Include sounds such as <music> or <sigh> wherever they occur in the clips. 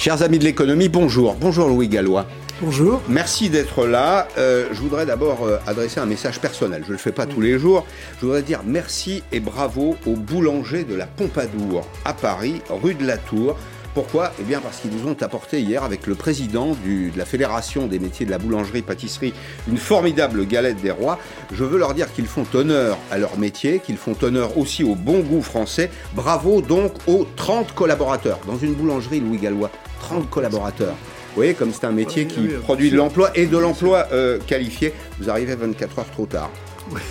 Chers amis de l'économie, bonjour. Bonjour Louis Gallois. Bonjour. Merci d'être là. Euh, je voudrais d'abord euh, adresser un message personnel. Je ne le fais pas tous les jours. Je voudrais dire merci et bravo au boulanger de la Pompadour à Paris, rue de la Tour. Pourquoi? Eh bien parce qu'ils nous ont apporté hier avec le président de la Fédération des métiers de la boulangerie-pâtisserie une formidable galette des rois. Je veux leur dire qu'ils font honneur à leur métier, qu'ils font honneur aussi au bon goût français. Bravo donc aux 30 collaborateurs. Dans une boulangerie, Louis Gallois, 30 collaborateurs. Vous voyez, comme c'est un métier qui produit de l'emploi et de l'emploi euh, qualifié, vous arrivez 24 heures trop tard.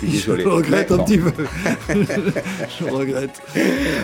Je regrette un petit peu. <laughs> je regrette.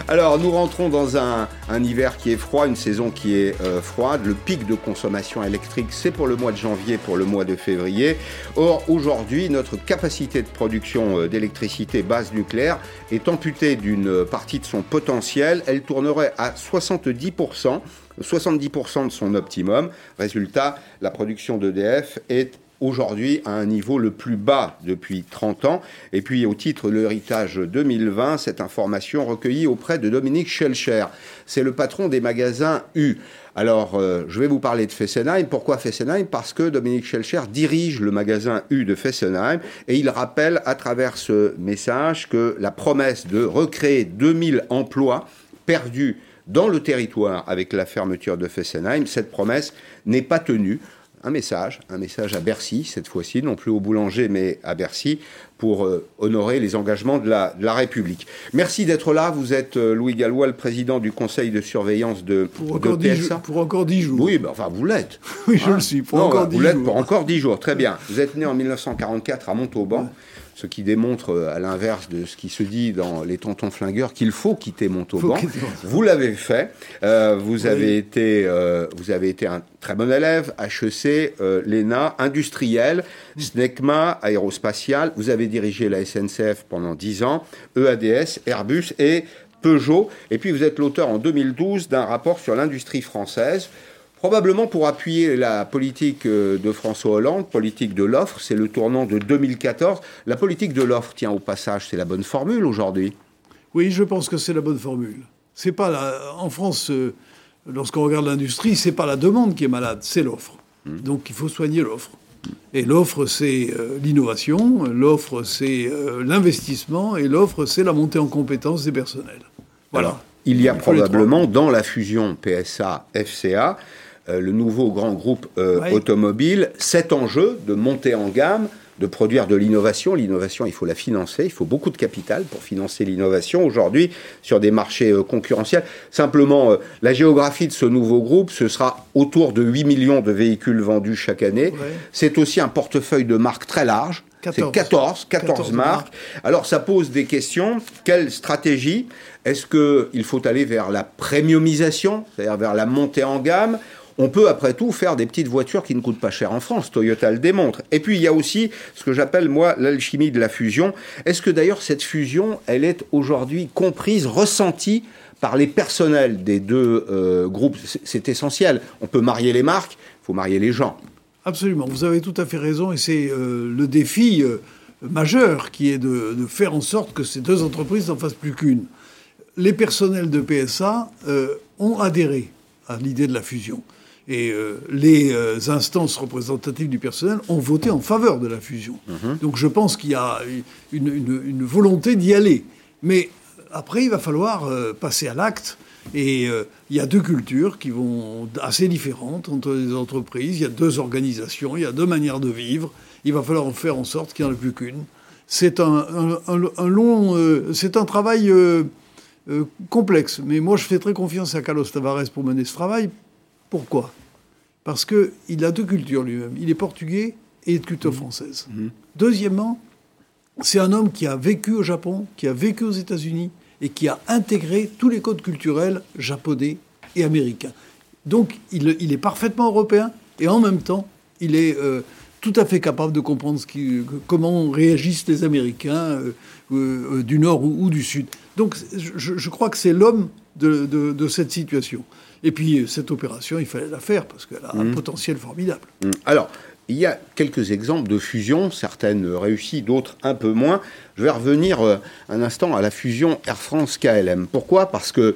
Alors, nous rentrons dans un, hiver qui est froid, une saison qui est euh, froide. Le pic de consommation électrique, c'est pour le mois de janvier, pour le mois de février. Or, aujourd'hui, notre capacité de production euh, d'électricité base nucléaire est amputée d'une partie de son potentiel. Elle tournerait à 70%. 70% de son optimum. Résultat, la production d'EDF est aujourd'hui à un niveau le plus bas depuis 30 ans. Et puis au titre de l'héritage 2020, cette information recueillie auprès de Dominique Schelcher. C'est le patron des magasins U. Alors, euh, je vais vous parler de Fessenheim. Pourquoi Fessenheim? Parce que Dominique Schelcher dirige le magasin U de Fessenheim et il rappelle à travers ce message que la promesse de recréer 2000 emplois perdus dans le territoire avec la fermeture de Fessenheim, cette promesse n'est pas tenue un message, un message à Bercy, cette fois-ci, non plus au boulanger, mais à Bercy, pour euh, honorer les engagements de la, République. Merci d'être là. Vous êtes euh, Louis Gallois, le président du conseil de surveillance de, pour encore PSA. pour encore dix jours. Oui, ben, enfin, vous l'êtes. <laughs> oui, je le suis, pour encore dix jours. Vous l'êtes pour encore dix jours, très bien. Vous êtes né en 1944 à Montauban ce qui démontre, euh, à l'inverse de ce qui se dit dans les tontons flingueurs, qu'il faut quitter Montauban. Vous l'avez fait. Euh, vous, avez été, euh, vous avez été un très bon élève, HEC, l'ENA, industriel, SNECMA, aérospatial. Vous avez dirigé la SNCF pendant 10 ans, EADS, Airbus et Peugeot. Et puis vous êtes l'auteur en 2012 d'un rapport sur l'industrie française Probablement pour appuyer la politique euh, de François Hollande, politique de l'offre, c'est le tournant de 2014. La politique de l'offre, tiens, au passage, c'est la bonne formule aujourd'hui Oui, je pense que c'est la bonne formule. C'est pas la... En France, euh, lorsqu'on regarde l'industrie, c'est pas la demande qui est malade, c'est l'offre. Hmm. Donc il faut soigner l'offre. Et l'offre, c'est euh, l'innovation, l'offre, c'est l'investissement, et l'offre, c'est la montée en compétence des personnels. Voilà. il y a probablement dans la fusion PSA-FCA le nouveau grand groupe euh, automobile, cet enjeu de monter en gamme, de produire de l'innovation. L'innovation, il faut la financer, il faut beaucoup de capital pour financer l'innovation aujourd'hui sur des marchés euh, concurrentiels. Simplement, la géographie de ce nouveau groupe, ce sera autour de 8 millions de véhicules vendus chaque année. C'est aussi un portefeuille de marques très large. C'est 14, 14, marques. Alors ça pose des questions. Quelle stratégie? Est-ce qu'il faut aller vers la premiumisation, c'est-à-dire vers la montée en gamme? On peut après tout faire des petites voitures qui ne coûtent pas cher en France. Toyota le démontre. Et puis il y a aussi ce que j'appelle moi l'alchimie de la fusion. Est-ce que d'ailleurs cette fusion, elle est aujourd'hui comprise, ressentie par les personnels des deux euh, groupes? C'est essentiel. On peut marier les marques, il faut marier les gens. Absolument, vous avez tout à fait raison, et c'est euh, le défi euh, majeur qui est de, de, faire en sorte que ces deux entreprises n'en fassent plus qu'une. Les personnels de PSA ont adhéré à l'idée de la fusion. Et euh, les euh, instances représentatives du personnel ont voté en faveur de la fusion. Mhm. Donc je pense qu'il y a une, volonté d'y aller. Mais après, il va falloir euh, passer à l'acte. Et il y a deux cultures qui vont assez différentes entre les entreprises. Il y a deux organisations, il y a deux manières de vivre. Il va falloir en faire en sorte qu'il n'y en ait plus qu'une. C'est un, un, long, c'est un travail complexe. Mais moi, je fais très confiance à Carlos Tavares pour mener ce travail pourquoi? Parce qu'il a deux cultures lui-même. Il est portugais et de culture mmh. française. Mmh. Deuxièmement, c'est un homme qui a vécu au Japon, qui a vécu aux États-Unis et qui a intégré tous les codes culturels japonais et américains. Donc il, est parfaitement européen et en même temps, il est euh, tout à fait capable de comprendre ce qui, comment réagissent les Américains euh, euh, du Nord ou, du Sud. Donc je, crois que c'est l'homme de, cette situation. Et puis, cette opération, il fallait la faire parce qu'elle a un mmh. potentiel formidable. Mmh. Alors, il y a quelques exemples de fusion, certaines réussies, d'autres un peu moins. Je vais revenir euh, un instant à la fusion Air France-KLM. Pourquoi? Parce que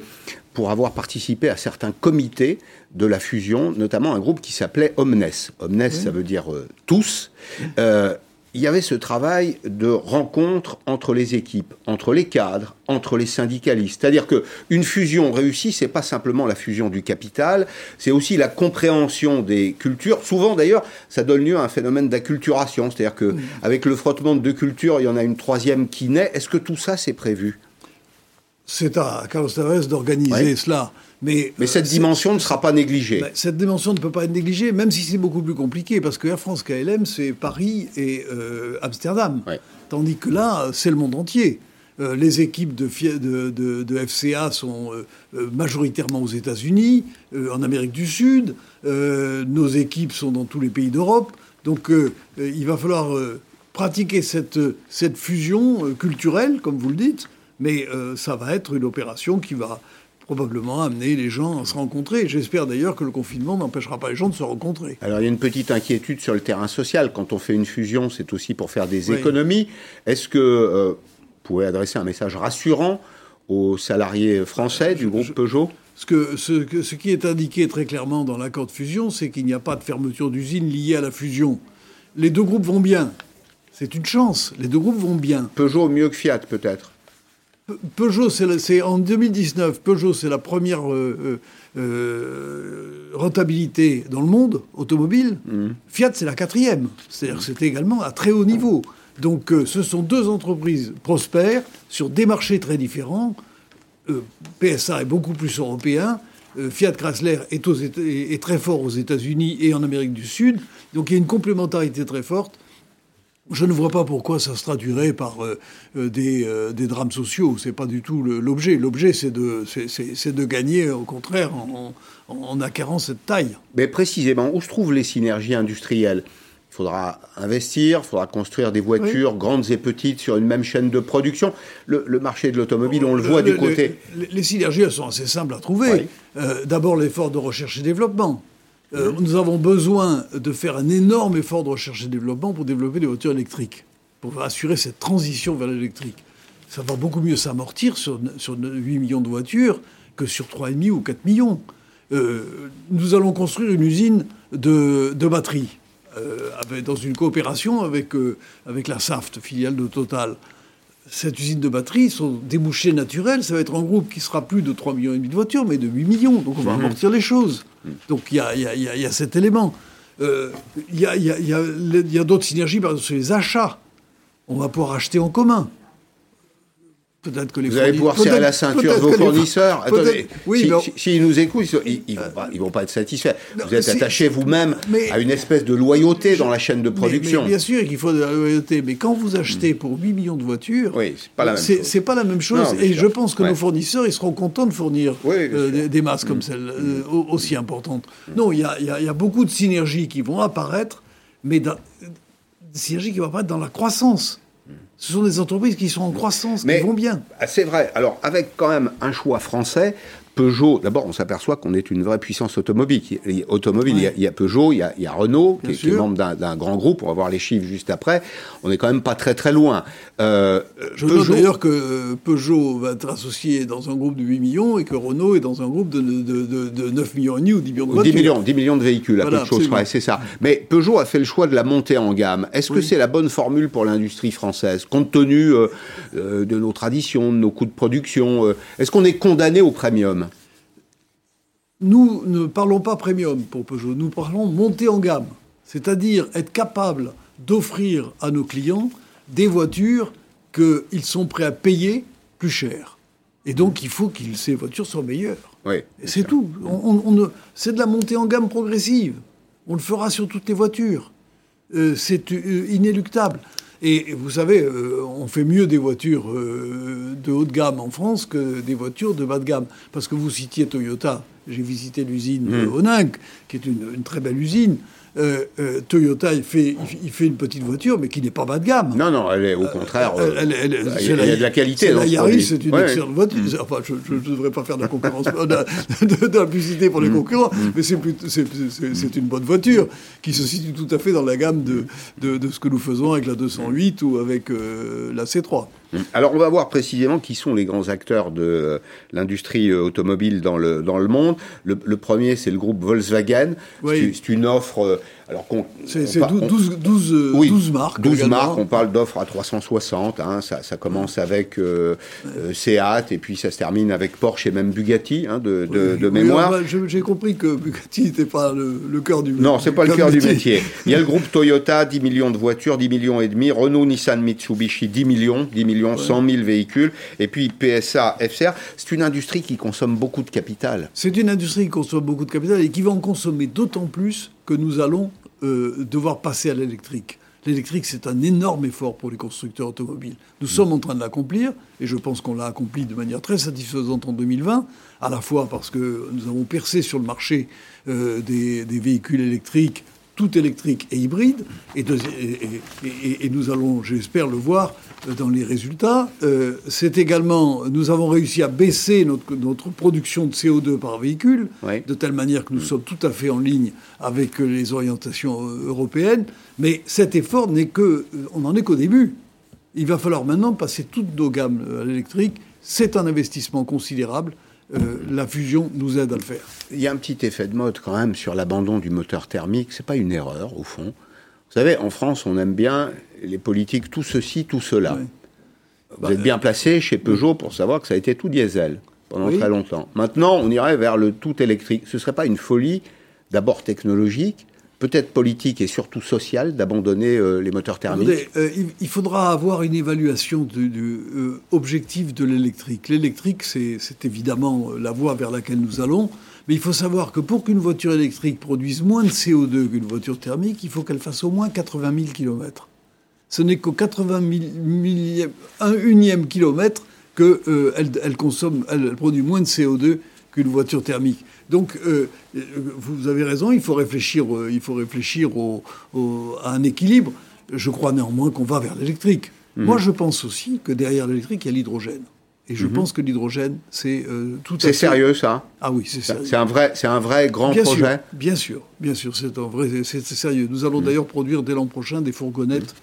pour avoir participé à certains comités de la fusion, notamment un groupe qui s'appelait Omnes. Omnes, ça veut dire euh, tous. Euh, il y avait ce travail de rencontre entre les équipes, entre les cadres, entre les syndicalistes. C'est-à-dire que une fusion réussie, c'est pas simplement la fusion du capital, c'est aussi la compréhension des cultures. Souvent, d'ailleurs, ça donne lieu à un phénomène d'acculturation. C'est-à-dire que avec le frottement de deux cultures, il y en a une troisième qui naît. Est-ce que tout ça, c'est prévu? C'est à Carlos Tavares d'organiser cela. Mais, Mais cette euh, dimension ne sera pas négligée. Ben, cette dimension ne peut pas être négligée, même si c'est beaucoup plus compliqué, parce que Air France KLM, c'est Paris et euh, Amsterdam. Tandis que là, c'est le monde entier. Euh, les équipes de, de, de, FCA sont majoritairement aux États-Unis, en Amérique du Sud. nos équipes sont dans tous les pays d'Europe. Donc il va falloir pratiquer cette, cette fusion culturelle, comme vous le dites, mais ça va être une opération qui va probablement amener les gens à se rencontrer. J'espère d'ailleurs que le confinement n'empêchera pas les gens de se rencontrer. Alors il y a une petite inquiétude sur le terrain social. Quand on fait une fusion, c'est aussi pour faire des économies. Est-ce que euh, vous pouvez adresser un message rassurant aux salariés français du groupe Peugeot? Ce, que, ce, ce, qui est indiqué très clairement dans l'accord de fusion, c'est qu'il n'y a pas de fermeture d'usine liée à la fusion. Les deux groupes vont bien. C'est une chance. Les deux groupes vont bien. Peugeot mieux que Fiat, peut-être? Peugeot, c'est en 2019, Peugeot, c'est la première euh, euh, euh, rentabilité dans le monde automobile. Mm. Fiat, c'est la quatrième. C'est-à-dire c'était également à très haut niveau. Donc ce sont deux entreprises prospères sur des marchés très différents. PSA est beaucoup plus européen. Fiat Chrysler est, est très fort aux États-Unis et en Amérique du Sud. Donc il y a une complémentarité très forte. Je ne vois pas pourquoi ça se traduirait par euh, euh, des, euh, des, drames sociaux. C'est pas du tout l'objet. L'objet, c'est de, de, gagner, au contraire, en, en, acquérant cette taille. Mais précisément, où se trouvent les synergies industrielles? Il faudra investir, il faudra construire des voitures grandes et petites sur une même chaîne de production. Le, marché de l'automobile, on le, voit du côté. Les, synergies, elles sont assez simples à trouver. D'abord, l'effort de recherche et développement. Euh, nous avons besoin de faire un énorme effort de recherche et développement pour développer des voitures électriques, pour assurer cette transition vers l'électrique. Ça va beaucoup mieux s'amortir sur, sur 8 millions de voitures que sur 3,5 ou 4 millions. Euh, nous allons construire une usine de, de batteries euh, dans une coopération avec, avec la SAFT, filiale de Total cette usine de batterie, son débouché naturel, ça va être un groupe qui sera plus de 3,5 millions de voitures, mais de 8 millions. Donc on va mhm. amortir les choses. Donc il y a, cet élément. Il y a, d'autres synergies, par exemple, sur les achats. On va pouvoir acheter en commun. Peut-être que les Vous allez pouvoir serrer la ceinture de vos fournisseurs. Attendez, s'ils si, nous écoutent, ils ne vont, vont, pas être satisfaits. vous êtes attaché vous-même à une espèce de loyauté dans la chaîne de production. bien sûr qu'il faut de la loyauté, mais quand vous achetez pour 8 millions de voitures, oui, c'est pas la même chose. pas la même chose. et je pense que nos fournisseurs, ils seront contents de fournir euh, des, masses comme mm. celles euh, aussi importantes. Non, il y a, y a, beaucoup de synergies qui vont apparaître, mais dans, des synergies qui vont apparaître dans la croissance. Ce sont des entreprises qui sont en croissance, qui vont bien. Ah, c'est vrai. Alors, avec quand même un choix français, Peugeot, d'abord, on s'aperçoit qu'on est une vraie puissance automobile. Automobile, il, y a, Peugeot, il y a, Renault, qui, est membre d'un grand groupe. On va voir les chiffres juste après. On est quand même pas très très loin. Euh, Je Peugeot... note d'ailleurs que Peugeot va être associé dans un groupe de 8 millions et que Renault est dans un groupe de, 9 millions et demi ou 10 millions de voitures. 10 millions, 10 millions de véhicules, à peu de choses c'est ça. Mais Peugeot a fait le choix de la montée en gamme. Est-ce que c'est la bonne formule pour l'industrie française, compte tenu euh, euh, de nos traditions, de nos coûts de production Est-ce qu'on est condamné au premium? Nous ne parlons pas premium pour Peugeot, nous parlons montée en gamme, c'est-à-dire être capable d'offrir à nos clients des voitures qu'ils sont prêts à payer plus cher. Et donc, il faut que ces voitures soient meilleures. Oui, c'est tout. On, c'est de la montée en gamme progressive. On le fera sur toutes les voitures. Euh, c'est euh, inéluctable. Et vous savez, euh, on fait mieux des voitures de haut de gamme en France que des voitures de bas de gamme. Parce que vous citiez Toyota. J'ai visité l'usine de mmh. Honinck, qui est une, très belle usine. Euh, euh, Toyota, il fait, il fait une petite voiture, mais qui n'est pas bas de gamme. Non, non, elle est au contraire. Euh, elle- elle- elle- il y a, il y a de la qualité. dans la ce Yaris, c'est une Ouais. excellente voiture. Mm. Enfin, je ne devrais pas faire de la concurrence, <laughs> pour les concurrents, mais c'est une bonne voiture qui se situe tout à fait dans la gamme de, de, de ce que nous faisons avec la 208 ou avec la C3. Alors, on va voir précisément qui sont les grands acteurs de euh, l'industrie euh, automobile dans le, dans le monde. Le, le premier, c'est le groupe Volkswagen. Oui. C'est- C'est une offre. Alors qu'on, C'est on c'est pa- 12, on- 12, 12, euh, Oui, 12 marques. 12 également. marques, on parle d'offres à 360, hein, ça, ça commence avec euh, euh, Seat et puis ça se termine avec Porsche et même Bugatti hein, de, de, de Oui, mémoire. J'ai compris que Bugatti n'était pas le, le cœur du Non, c'est pas le cœur du métier. <laughs> Il y a le groupe Toyota, 10 millions de voitures, 10 millions et demi. Renault, Nissan, Mitsubishi, 10 millions, 10 millions, 100 000 véhicules. Et puis PSA, FCR. C'est une industrie qui consomme beaucoup de capital. C'est une industrie qui consomme beaucoup de capital et qui va en consommer d'autant plus que nous allons euh, devoir passer à l'électrique. L'électrique, c'est un énorme effort pour les constructeurs automobiles. Nous sommes en train de l'accomplir, et je pense qu'on l'a accompli de manière très satisfaisante en 2020, à la fois parce que nous avons percé sur le marché euh, des, des véhicules électriques, tout électriques et hybrides, et, de- et- et- et- et nous allons, j'espère, le voir euh, dans les résultats. Euh, c'est également, nous avons réussi à baisser notre, notre production de CO2 par véhicule, Oui. de telle manière que nous sommes tout à fait en ligne avec euh, les orientations européennes. Mais cet effort n'est que, on n'en est qu'au début. Il va falloir maintenant passer toutes nos gammes à l'électrique. C'est un investissement considérable. Euh, la fusion nous aide à le faire. Il y a un petit effet de mode quand même sur l'abandon du moteur thermique. C'est pas une erreur au fond. Vous savez, en France, on aime bien les politiques tout ceci, tout cela. Oui. Vous Bah, êtes bien placé chez Peugeot pour savoir que ça a été tout diesel pendant Oui. très longtemps. Maintenant, on irait vers le tout électrique. Ce serait pas une folie, d'abord technologique, peut-être politique et surtout sociale, d'abandonner euh, les moteurs thermiques euh, il, faudra avoir une évaluation du, euh, objective de l'électrique. L'électrique, c'est évidemment la voie vers laquelle nous allons, mais il faut savoir que pour qu'une voiture électrique produise moins de CO2 qu'une voiture thermique, il faut qu'elle fasse au moins 80 000 km. Ce n'est qu'au 80 000 millième, un unième kilomètre qu'elle elle, elle consomme, elle produit moins de CO2 qu'une voiture thermique. Donc, euh, euh, vous avez raison, il faut réfléchir, euh, il faut réfléchir au- au- à un équilibre. Je crois néanmoins qu'on va vers l'électrique. Moi, je pense aussi que derrière l'électrique, il y a l'hydrogène. Et je pense que l'hydrogène, c'est euh, tout à C'est sérieux ça? Ah oui, c'est sérieux. C'est un vrai, c'est un vrai grand Bien projet? sûr, bien sûr, bien sûr, c'est un vrai, c'est c'est sérieux. Nous allons d'ailleurs produire dès l'an prochain des fourgonnettes,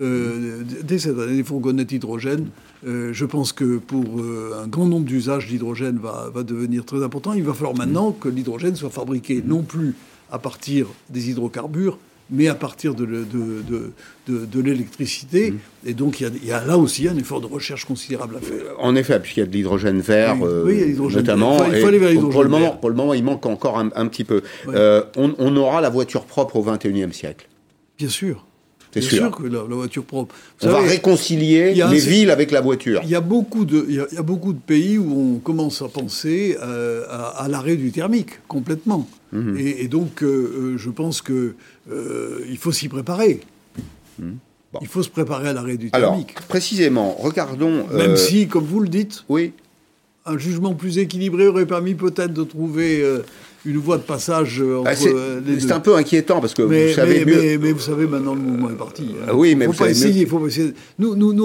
euh, dès cette année, des fourgonnettes hydrogène. Euh, je pense que pour euh, un grand nombre d'usages, l'hydrogène va, va devenir très important. Il va falloir maintenant que l'hydrogène soit fabriqué non plus à partir des hydrocarbures, mais à partir de, le- de, de, de- de l'électricité. Et donc il y, a, il y a là aussi un effort de recherche considérable à faire. En effet, puisqu'il y a de l'hydrogène vert, Oui, euh, oui, il y a l'hydrogène notamment. vert. Il faut- il et faut aller vers l'hydrogène pour le moment, vert. pour le moment, il manque encore un, un petit peu. Euh, on, on aura la voiture propre au 21e siècle. Bien sûr. C'est sûr. sûr que la, la voiture propre. Vous On va réconcilier a les villes avec la voiture. Il y a beaucoup de, il y a, il y a beaucoup de pays où on commence à penser euh, à, à l'arrêt du thermique complètement. Mhm. Et, et donc, euh, euh, je pense que euh, il faut s'y préparer. Mhm. Bon. Il faut se préparer à l'arrêt du Alors, thermique. précisément, regardons. Même si, comme vous le dites, Oui, un jugement plus équilibré aurait permis peut-être de trouver une voie de passage euh, entre Ah, c'est euh, les c'est deux. un peu inquiétant parce que mais, vous savez mais, mieux. mais- mais vous savez, maintenant le mouvement est parti. hein. Ah oui, mais faut vous pas savez mieux- essayer, faut essayer. Nous, nous, nous,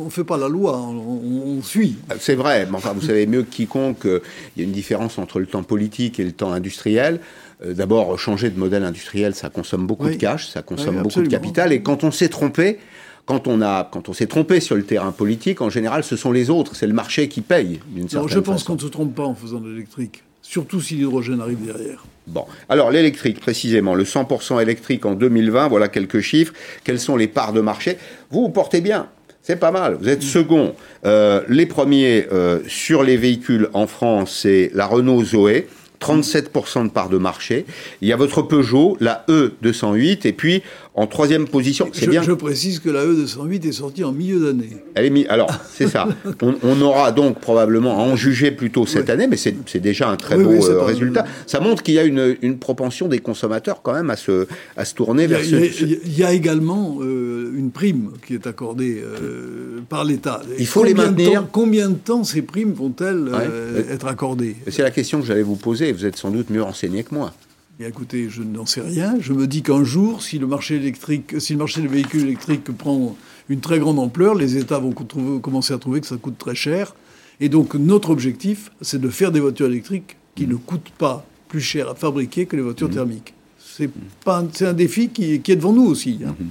on ne fait pas la loi, on, suit. C'est vrai, mais enfin, vous savez mieux que quiconque qu'il y a une différence entre le temps politique et le temps industriel. Euh, D'abord, changer de modèle industriel, ça consomme beaucoup Oui. de cash, ça consomme Oui, beaucoup de capital. Et quand on s'est trompé, quand on a, quand on s'est trompé sur le terrain politique, en général, ce sont les autres, c'est le marché qui paye d'une Non, certaine je pense qu'on ne se trompe pas en faisant de l'électrique, surtout si l'hydrogène arrive derrière. Bon, alors l'électrique précisément, le 100% électrique en 2020, voilà quelques chiffres. Quelles sont les parts de marché? Vous vous portez bien. C'est pas mal. Vous êtes second. Euh, les premiers euh, sur les véhicules en France, c'est la Renault Zoé, 37% de part de marché. Il y a votre Peugeot, la E208, et puis en troisième position, c'est Je, bien. je précise que la E208 est sortie en milieu d'année. Elle est. Alors, <laughs> c'est ça. On, on aura donc probablement à en juger plutôt cette année, mais c'est déjà un très Oui, beau oui, euh, résultat. Ça montre qu'il y a une, une propension des consommateurs quand même à se, à se tourner vers ce. il y a également euh, une prime qui est accordée euh, par l'État. Il faut les de maintenir. temps- combien de temps ces primes vont-elles euh, Ouais. être accordées? C'est la question que j'allais vous poser. Vous êtes sans doute mieux renseigné que moi. Et écoutez, je n'en sais rien. Je me dis qu'un jour, si le marché électrique, si le marché des véhicules électriques prend une très grande ampleur, les États vont commencer à trouver que ça coûte très cher. Et donc notre objectif, c'est de faire des voitures électriques qui ne coûtent pas plus cher à fabriquer que les voitures mmh. thermiques. C'est pas, c'est un défi qui, est devant nous aussi. Hein. Mmh.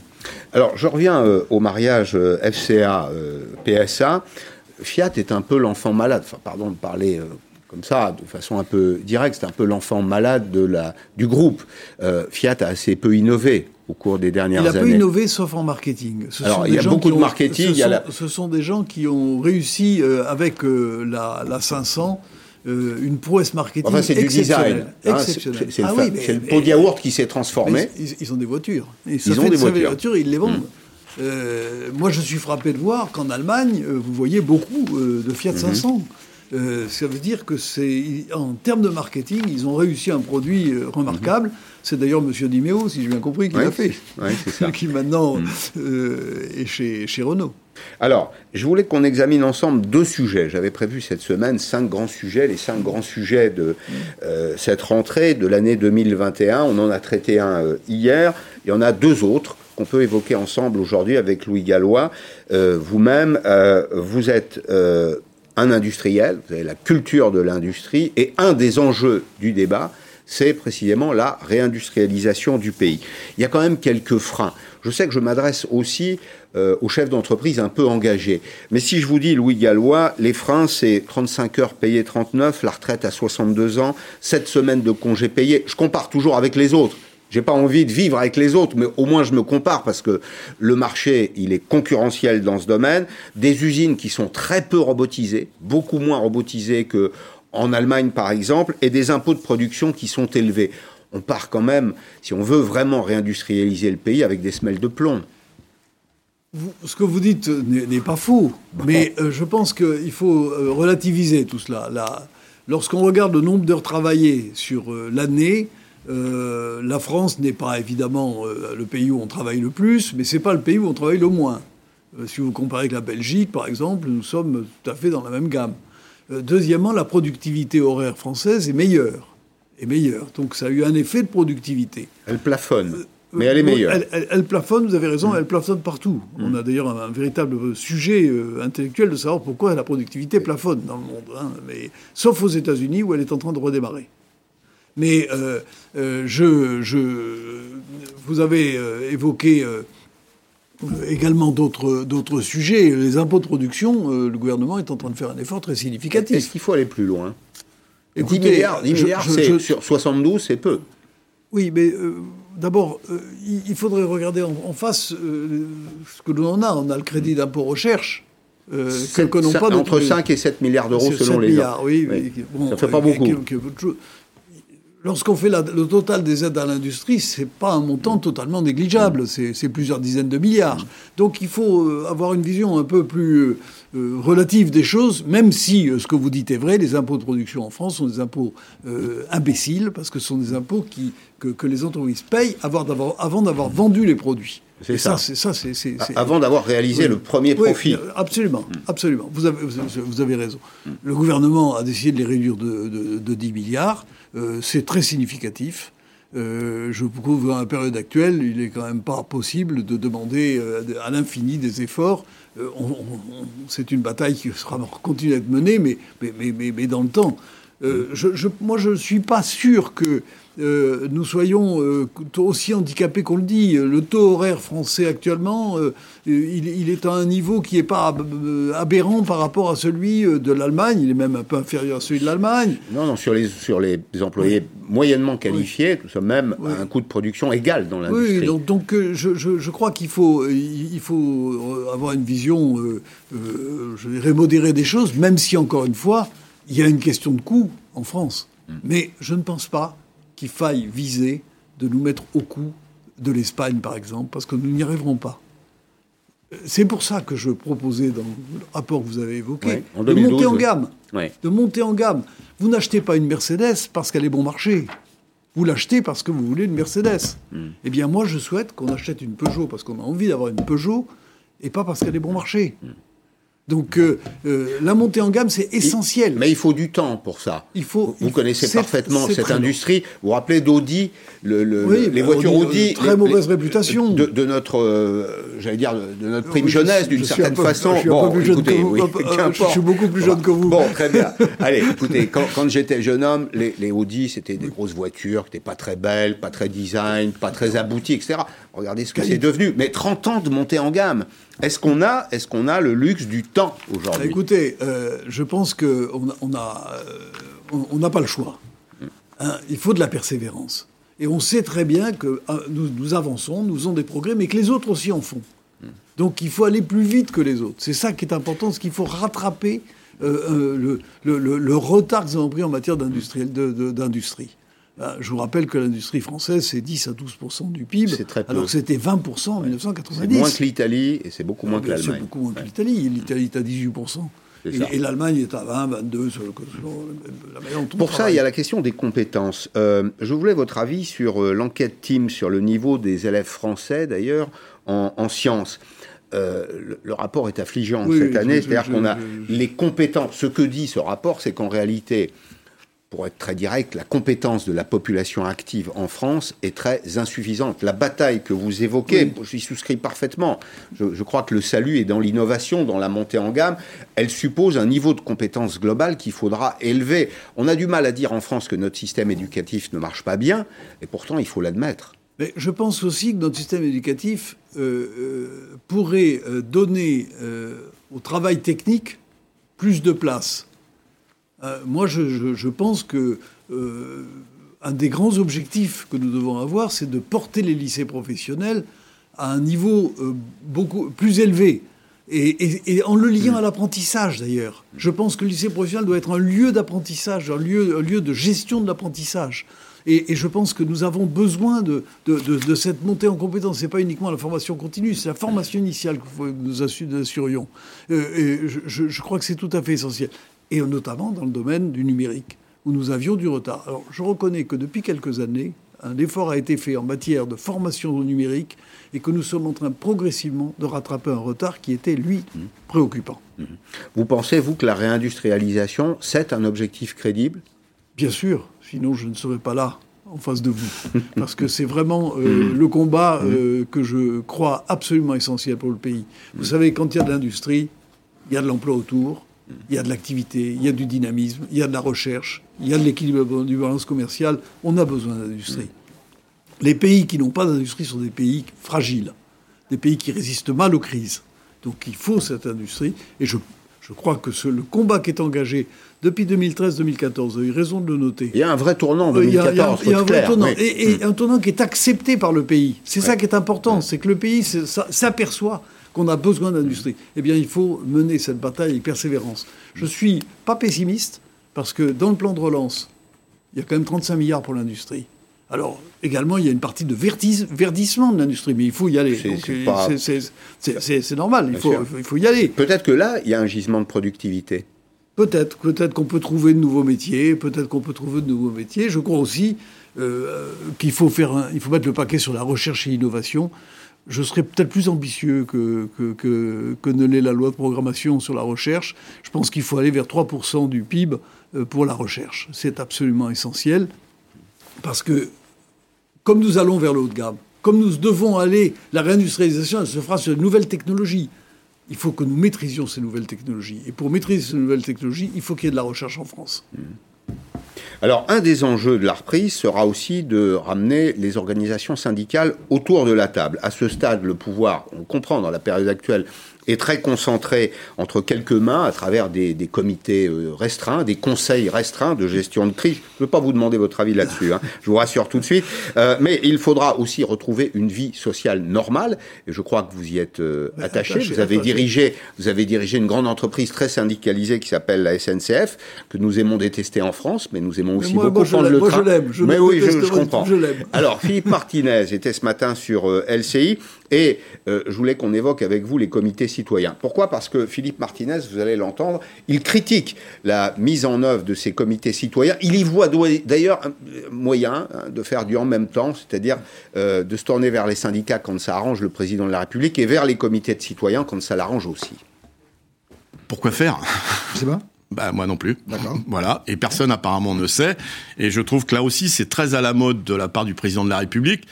Alors je reviens euh, au mariage euh, FCA PSA. Fiat est un peu l'enfant malade. Enfin, pardon de parler euh, comme ça, de façon un peu directe, c'est un peu l'enfant malade de la, du groupe. Fiat a assez peu innové au cours des dernières années. Il a peu innové, sauf en marketing. Alors, il y a beaucoup de marketing. Ce, sont, ce sont des gens qui ont réussi avec la, la 500 euh, une prouesse marketing enfin, c'est du design. Hein, c'est ah le, pot de yaourt qui s'est transformé. Ils, ont des voitures. ils ont des voitures. ils les vendent. Euh, moi, je suis frappé de voir qu'en Allemagne, euh, vous voyez beaucoup de Fiat 500. Hmm. ça veut dire que c'est en termes de marketing, ils ont réussi un produit remarquable. Hmm. C'est d'ailleurs M. Dimeo, si j'ai bien compris, qui l'a fait. Oui, c'est ça. <laughs> qui maintenant est chez, chez Renault. Alors, je voulais qu'on examine ensemble deux sujets. J'avais prévu cette semaine cinq grands sujets, les cinq grands sujets de euh, cette rentrée de l'année 2021. On en a traité un euh, hier. Il y en a deux autres qu'on peut évoquer ensemble aujourd'hui avec Louis Gallois. Euh, vous-même, vous êtes un industriel, vous avez la culture de l'industrie, et un des enjeux du débat, c'est précisément la réindustrialisation du pays. Il y a quand même quelques freins. Je sais que je m'adresse aussi euh, aux chefs d'entreprise un peu engagés. Mais si je vous dis, Louis Gallois, les freins, c'est 35 heures payées 39, la retraite à 62 ans, 7 semaines de congés payés. Je compare toujours avec les autres. J'ai pas envie de vivre avec les autres, mais au moins je me compare parce que le marché, il est concurrentiel dans ce domaine. Des usines qui sont très peu robotisées, beaucoup moins robotisées que en Allemagne par exemple, et des impôts de production qui sont élevés. On part quand même, si on veut vraiment réindustrialiser le pays, avec des semelles de plomb ce que vous dites n'est pas faux, mais euh, je pense qu'il faut euh, relativiser tout cela. Lorsqu'on regarde le nombre d'heures travaillées sur euh, l'année, la France n'est pas évidemment le pays où on travaille le plus, mais c'est pas le pays où on travaille le moins. si vous comparez avec la Belgique, par exemple, nous sommes tout à fait dans la même gamme. deuxièmement, la productivité horaire française est meilleure. Est meilleure. Donc ça a eu un effet de productivité. Elle plafonne. Mais elle est meilleure. Elle, plafonne, vous avez raison, mm. elle plafonne partout. Mm. On a d'ailleurs un, véritable sujet euh, intellectuel de savoir pourquoi la productivité plafonne dans le monde. Hein. mais, sauf aux États-Unis où elle est en train de redémarrer. Mais euh, euh, je, je, vous avez évoqué également d'autres sujets. Les impôts de production, le gouvernement est en train de faire un effort très significatif. Est-ce qu'il faut aller plus loin? Écoutez, 10 milliards, 10 milliards sur 72, c'est peu. Oui, mais D'abord, euh, il faudrait regarder en, face euh, ce que l'on en a. On a le crédit d'impôt recherche. Euh, que, pas entre 5 et 7 milliards d'euros selon les milliards, oui, Ça ne fait pas beaucoup. Lorsqu'on fait le total des aides à l'industrie, c'est pas un montant totalement négligeable, c'est plusieurs dizaines de milliards. Donc il faut euh, avoir une vision un peu plus euh, euh, relative des choses, même si ce que vous dites est vrai, les impôts de production en France sont des impôts imbéciles, parce que ce sont des impôts qui, que, les entreprises payent avant d'avoir vendu les produits. C'est ça. ça, c'est, Avant d'avoir réalisé le premier profit. absolument, absolument. Vous avez, vous avez raison. Le gouvernement a décidé de les réduire de, de, de 10 milliards. Euh, c'est très significatif. Euh, je trouve dans la période actuelle, il n'est quand même pas possible de demander euh, à l'infini des efforts. c'est une bataille qui sera continuer à être menée, mais, mais, mais, mais dans le temps. Je, moi, je ne suis pas sûr que euh, nous soyons euh, aussi handicapés qu'on le dit. Le taux horaire français actuellement, euh, il, est à un niveau qui n'est pas aberrant par rapport à celui de l'Allemagne. Il est même un peu inférieur à celui de l'Allemagne. Non, non, sur les, sur les employés moyennement qualifiés, nous sommes même à un coût de production égal dans l'industrie. Oui, donc, donc je, je, crois qu'il faut, il faut avoir une vision, je dirais, modérée des choses, même si, encore une fois, il y a une question de coût en France. Mm. Mais je ne pense pas qu'il faille viser de nous mettre au cou de l'Espagne, par exemple, parce que nous n'y arriverons pas. C'est pour ça que je proposais dans le rapport que vous avez évoqué de monter en gamme. De monter en gamme. Vous n'achetez pas une Mercedes parce qu'elle est bon marché. Vous l'achetez parce que vous voulez une Mercedes. Hmm. Eh bien, moi, je souhaite qu'on achète une Peugeot parce qu'on a envie d'avoir une Peugeot et pas parce qu'elle est bon marché. Hmm. Donc euh, euh, la montée en gamme, c'est essentiel. mais il faut du temps pour ça. Il faut, vous connaissez parfaitement cette industrie. Vous vous rappelez d'Audi, le, les voitures Audi, très mauvaise réputation de, notre, euh, j'allais dire, de notre prime jeunesse d'une certaine façon. Je suis, bon, plus jeune que vous, <laughs> je suis beaucoup plus jeune que vous. Bon, très bien. <laughs> Allez, écoutez, quand, quand j'étais jeune homme, les, les Audi, c'était des grosses voitures qui n'étaient pas très belles, pas très design, pas très abouties, etc. Regardez ce que c'est devenu. Mais 30 ans de montée en gamme. Est-ce qu'on a, est qu'on a le luxe du temps aujourd'hui? Écoutez, euh, je pense qu'on on a, euh, on n'a pas le choix. Hein, il faut de la persévérance. Et on sait très bien que euh, nous, nous, avançons, nous faisons des progrès, mais que les autres aussi en font. Donc il faut aller plus vite que les autres. C'est ça qui est important, c'est qu'il faut rattraper le, le, le, retard que nous avons pris en matière d'industrie. Bah, je vous rappelle que l'industrie française, c'est 10 à 12% du PIB. C'est très peu. Alors que c'était 20% en 1990. C'est moins que l'Italie et c'est beaucoup moins que l'Allemagne. C'est beaucoup moins que l'Italie. L'Italie est à 18% et, l'Allemagne est à 20, 22, selon, la manière dont Pour ça, il y a la question des compétences. Euh, je voulais votre avis sur euh, l'enquête Team, sur le niveau des élèves français, d'ailleurs, en, sciences. Euh, le, rapport est affligeant cette année, c'est-à-dire qu'on a les compétences. Ce que dit ce rapport, c'est qu'en réalité, pour être très direct, la compétence de la population active en France est très insuffisante. La bataille que vous évoquez, je j'y souscris parfaitement. Je, crois que le salut est dans l'innovation, dans la montée en gamme. Elle suppose un niveau de compétence globale qu'il faudra élever. On a du mal à dire en France que notre système éducatif ne marche pas bien, et pourtant il faut l'admettre. Mais je pense aussi que notre système éducatif euh, euh, pourrait euh, donner au travail technique plus de place. Euh, moi, je, pense que euh, un des grands objectifs que nous devons avoir, c'est de porter les lycées professionnels à un niveau euh, beaucoup plus élevé. Et, en le liant à l'apprentissage, d'ailleurs. Je pense que le lycée professionnel doit être un lieu d'apprentissage, un lieu, de gestion de l'apprentissage. Et, je pense que nous avons besoin de, cette montée en compétence. Ce n'est pas uniquement la formation continue, c'est la formation initiale que nous assurions. et je, crois que c'est tout à fait essentiel et notamment dans le domaine du numérique, où nous avions du retard. Alors je reconnais que depuis quelques années, un effort a été fait en matière de formation au numérique et que nous sommes en train progressivement de rattraper un retard qui était, lui, mmh. préoccupant. Mmh. Vous pensez, vous, que la réindustrialisation, c'est un objectif crédible? Bien sûr, sinon je ne serais pas là en face de vous. <laughs> Parce que c'est vraiment euh, mmh. le combat euh, que je crois absolument essentiel pour le pays. Vous savez, quand il y a de l'industrie, il y a de l'emploi autour, il y a de l'activité, il y a du dynamisme, il y a de la recherche, il y a de l'équilibre du balance commercial. On a besoin d'industrie. Les pays qui n'ont pas d'industrie sont des pays fragiles, des pays qui résistent mal aux crises. Donc il faut cette industrie. Et je, je crois que ce, le combat qui est engagé depuis 2013-2014, vous avez raison de le noter. Il y a un vrai tournant en 2014. Il y a, un vrai tournant. Et, mm. un tournant qui est accepté par le pays. C'est ça qui est important, c'est que le pays s'aperçoit qu'on a besoin d'industrie. Eh bien, il faut mener cette bataille avec persévérance. Je ne suis pas pessimiste, parce que dans le plan de relance, il y a quand même 35 milliards pour l'industrie. Alors, également, il y a une partie de verdissement de l'industrie, mais il faut y aller. C'est normal, il faut, il faut, y aller. Peut-être que là, il y a un gisement de productivité. Peut-être, peut-être qu'on peut trouver de nouveaux métiers, peut-être qu'on peut trouver de nouveaux métiers. Je crois aussi euh, qu'il faut faire, il faut mettre le paquet sur la recherche et l'innovation je serais peut-être plus ambitieux que, que, ne l'est la loi de programmation sur la recherche. Je pense qu'il faut aller vers 3% du PIB euh, pour la recherche. C'est absolument essentiel parce que comme nous allons vers le haut de gamme, comme nous devons aller, la réindustrialisation elle se fera sur de nouvelles technologies. Il faut que nous maîtrisions ces nouvelles technologies. Et pour maîtriser ces nouvelles technologies, il faut qu'il y ait de la recherche en France. Mmh. Alors, un des enjeux de la reprise sera aussi de ramener les organisations syndicales autour de la table. À ce stade, le pouvoir, on comprend dans la période actuelle, est très concentré entre quelques mains à travers des, comités euh, restreints, des conseils restreints de gestion de crise. Je ne veux pas vous demander votre avis là-dessus, hein. je vous rassure tout de suite. Euh, mais il faudra aussi retrouver une vie sociale normale. Et je crois que vous y êtes euh, attaché. Vous avez dirigé, vous avez dirigé une grande entreprise très syndicalisée qui s'appelle la SNCF, que nous aimons détester en France, mais nous aimons aussi beaucoup prendre le train. mais oui, je, je comprends. Alors, Philippe Martinez était ce matin sur LCI. Et euh, je voulais qu'on évoque avec vous les comités citoyens. Pourquoi? Parce que Philippe Martinez, vous allez l'entendre, il critique la mise en œuvre de ces comités citoyens. Il y voit d'ailleurs un moyen hein, de faire du en même temps, c'est-à-dire euh, de se tourner vers les syndicats quand ça arrange le président de la République et vers les comités de citoyens quand ça l'arrange aussi. Pourquoi faire? Je sais pas. Bah, moi non plus. D'accord. <laughs> Voilà. Et personne apparemment ne sait. Et je trouve que là aussi, c'est très à la mode de la part du président de la République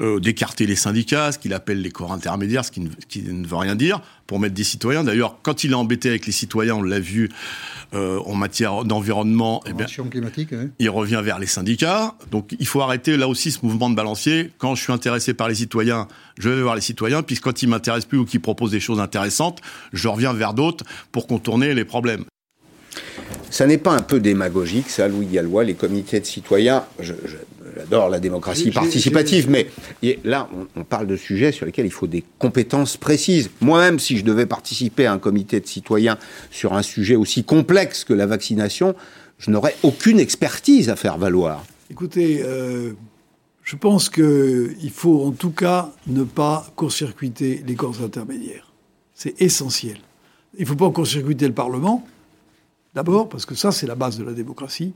euh, d'écarter les syndicats, ce qu'il appelle les corps intermédiaires, ce qui ne, qui ne, veut rien dire, pour mettre des citoyens. D'ailleurs, quand il est embêté avec les citoyens, on l'a vu euh, en matière d'environnement, eh bien, climatique, hein. il revient vers les syndicats. Donc il faut arrêter là aussi ce mouvement de balancier. Quand je suis intéressé par les citoyens, je vais voir les citoyens, puis quand ils m'intéressent plus ou qu'ils proposent des choses intéressantes, je reviens vers d'autres pour contourner les problèmes. Ça n'est pas un peu démagogique, ça, Louis Gallois, les comités de citoyens J'adore la démocratie participative, mais là, on, parle de sujets sur lesquels il faut des compétences précises. Moi-même, si je devais participer à un comité de citoyens sur un sujet aussi complexe que la vaccination, je n'aurais aucune expertise à faire valoir. Écoutez, euh, je pense qu'il faut en tout cas ne pas court-circuiter les corps intermédiaires. C'est essentiel. Il ne faut pas court-circuiter le Parlement, D'abord, parce que ça, c'est la base de la démocratie.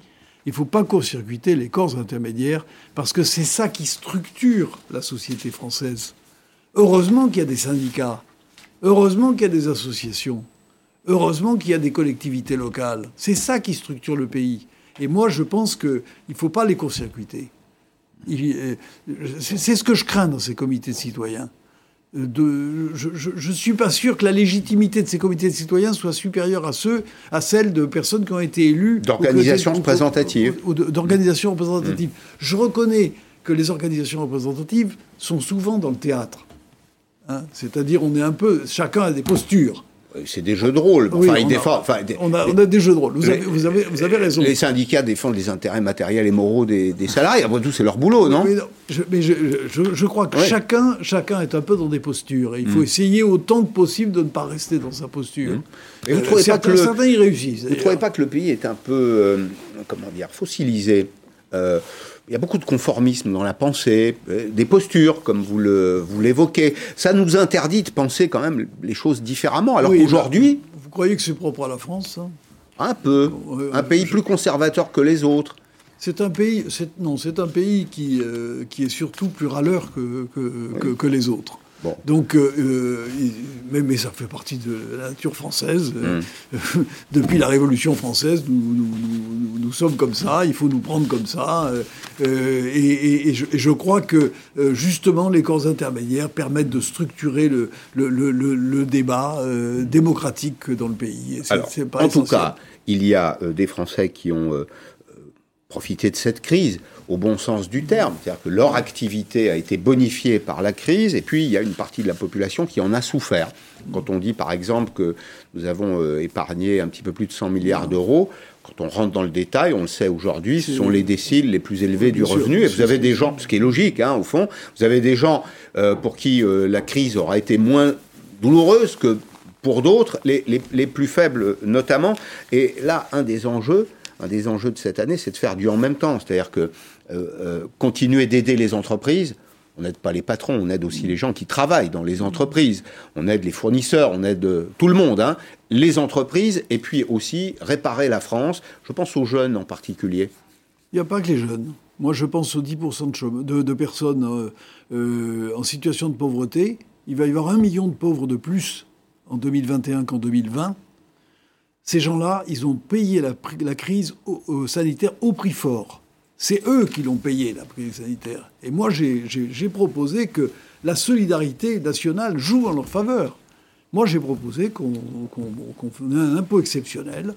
Il ne faut pas court-circuiter les corps intermédiaires, parce que c'est ça qui structure la société française. Heureusement qu'il y a des syndicats, heureusement qu'il y a des associations, heureusement qu'il y a des collectivités locales. C'est ça qui structure le pays. Et moi, je pense qu'il ne faut pas les court-circuiter. Euh, c'est ce que je crains dans ces comités de citoyens de, je ne suis pas sûr que la légitimité de ces comités de citoyens soit supérieure à ceux, à celle de personnes qui ont été élues. D'organisations représentatives. D'organisations représentatives. Je reconnais que les organisations représentatives sont souvent dans le théâtre. Hein. C'est-à-dire, on est un peu. Chacun a des postures. C'est des jeux de rôle. Enfin, on, a, on, a, des jeux de rôle. Vous, avez, vous, avez, vous avez, raison. Les syndicats défendent les intérêts matériels et moraux des, des salariés. Après tout, c'est leur boulot, non Mais, je, je, je, crois que chacun, chacun est un peu dans des postures. Et il faut mm. essayer autant que possible de ne pas rester dans sa posture. Mm. Et vous trouvez certains, pas que le, certains y réussissent. Vous ne trouvez pas que le pays est un peu, euh, comment dire, fossilisé euh, il y a beaucoup de conformisme dans la pensée, euh, des postures, comme vous l'évoquez. Ça nous interdit de penser quand même les choses différemment. Alors qu'aujourd'hui. Bah, vous croyez que c'est propre à la France Un peu. un pays plus conservateur que les autres. C'est un pays, non, c'est un pays qui, euh, qui est surtout plus râleur que, que, que les autres. Donc, euh, euh, mais, ça fait partie de la nature française. Mm. <laughs> depuis la Révolution française, nous, sommes comme ça, il faut nous prendre comme ça. Euh, et, je, crois que justement, les corps intermédiaires permettent de structurer le, le, débat démocratique dans le pays. en tout cas, il y a des Français qui ont profité de cette crise au bon sens du terme, c'est-à-dire que leur activité a été bonifiée par la crise, et puis il y a une partie de la population qui en a souffert. Quand on dit par exemple que nous avons euh, épargné un petit peu plus de 100 milliards d'euros, quand on rentre dans le détail, on le sait aujourd'hui, ce sont les déciles les plus élevés du revenu. Et vous avez des gens, ce qui est logique, hein, au fond, vous avez des gens euh, pour qui euh, la crise aura été moins douloureuse que pour d'autres, les, les, les, plus faibles notamment. Et là, un des enjeux, un des enjeux de cette année, c'est de faire du en même temps. C'est-à-dire que euh, euh, continuer d'aider les entreprises, on n'aide pas les patrons, on aide aussi les gens qui travaillent dans les entreprises. On aide les fournisseurs, on aide euh, tout le monde, hein. les entreprises, et puis aussi réparer la France. Je pense aux jeunes en particulier. Il n'y a pas que les jeunes. Moi, je pense aux 10% de, de, personnes en situation de pauvreté. Il va y avoir un million de pauvres de plus en 2021 qu'en 2020. Ces gens-là, ils ont payé la, crise sanitaire au prix fort. C'est eux qui l'ont payé, la crise sanitaire. Et moi, j'ai proposé que la solidarité nationale joue en leur faveur. Moi, j'ai proposé qu'on qu un impôt exceptionnel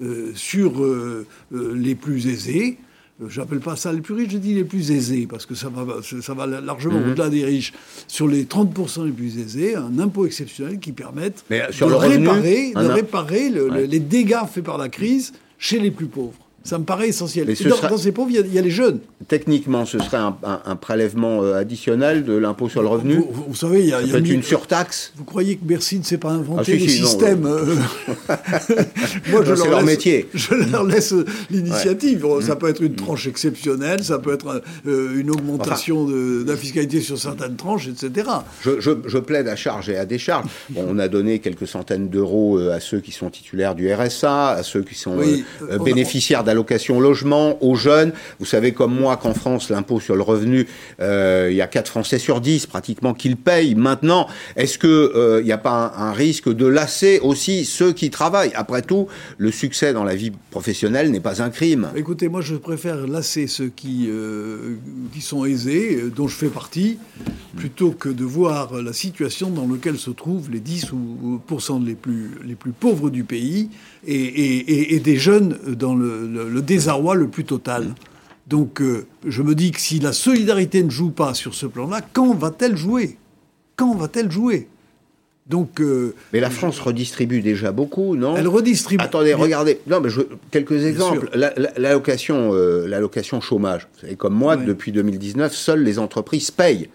euh, sur euh, euh, les plus aisés, j'appelle pas ça les plus riches, je dis les plus aisés, parce que ça va, ça va largement mhm. au-delà des riches. Sur les 30% les plus aisés, un impôt exceptionnel qui permette de, réparer, de réparer les dégâts faits par la crise chez les plus pauvres. Ça me paraît essentiel. dans, ces pauvres, il y, a les jeunes. Techniquement, ce serait un, prélèvement euh, additionnel de l'impôt sur le revenu Vous, savez, il y a, une, surtaxe. Vous croyez que Bercy ne s'est pas inventé ah, les systèmes euh, <laughs> <laughs> Moi, je leur, leur laisse, métier. <laughs> je leur laisse l'initiative. Ça peut être une tranche exceptionnelle, ça peut être euh, une augmentation de, la fiscalité sur certaines tranches, etc. Je, plaide à charge et à décharge. on a donné quelques centaines d'euros à ceux qui sont titulaires du RSA, à ceux qui sont bénéficiaires d'allocations allocation logement aux jeunes. Vous savez comme moi qu'en France, l'impôt sur le revenu, euh, il y a 4 Français sur 10 pratiquement qui le payent. Maintenant, est-ce qu'il il n'y a pas un, risque de lasser aussi ceux qui travaillent? Après tout, le succès dans la vie professionnelle n'est pas un crime. Écoutez, moi je préfère lasser ceux qui, qui sont aisés, dont je fais partie, plutôt que de voir la situation dans laquelle se trouvent les 10 ou les plus, les plus pauvres du pays et, et, des jeunes dans le, le, désarroi le plus total. Donc euh, je me dis que si la solidarité ne joue pas sur ce plan-là, quand va-t-elle jouer? Quand va-t-elle jouer? Donc, euh, mais la France redistribue déjà beaucoup, non? Elle redistribue. Attendez, regardez. Non, mais je, quelques exemples. L'allocation, euh, l'allocation chômage. Vous savez, comme moi, depuis 2019, seules les entreprises payent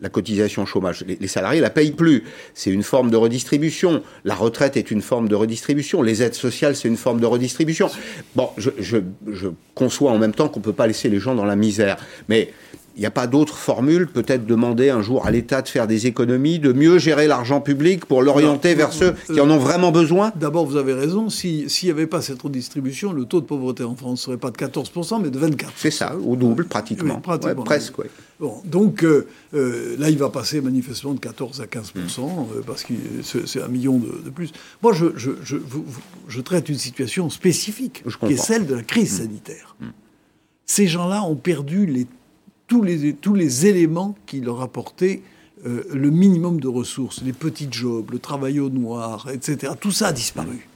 la cotisation chômage. Les, salariés la payent plus. C'est une forme de redistribution. La retraite est une forme de redistribution. Les aides sociales, c'est une forme de redistribution. Bon, je, je, je conçois en même temps qu'on ne peut pas laisser les gens dans la misère. Mais il n'y a pas d'autre formule, peut-être demander un jour à l'État de faire des économies, de mieux gérer l'argent public pour l'orienter vers ceux qui en ont vraiment besoin D'abord, vous avez raison, s'il n'y avait pas cette redistribution, le taux de pauvreté en France ne serait pas de 14%, mais de 24%. C'est ça, au double pratiquement. presque, oui. Bon, donc euh, euh, là, il va passer manifestement de 14 à 15 mmh. euh, parce que c'est un million de, plus. Moi, je, je, je, je, traite une situation spécifique, qui est celle de la crise mmh. sanitaire. Mmh. Ces gens-là ont perdu les tous les, tous les éléments qui leur apportaient euh, le minimum de ressources, les petits jobs, le travail au noir, etc. Tout ça a disparu.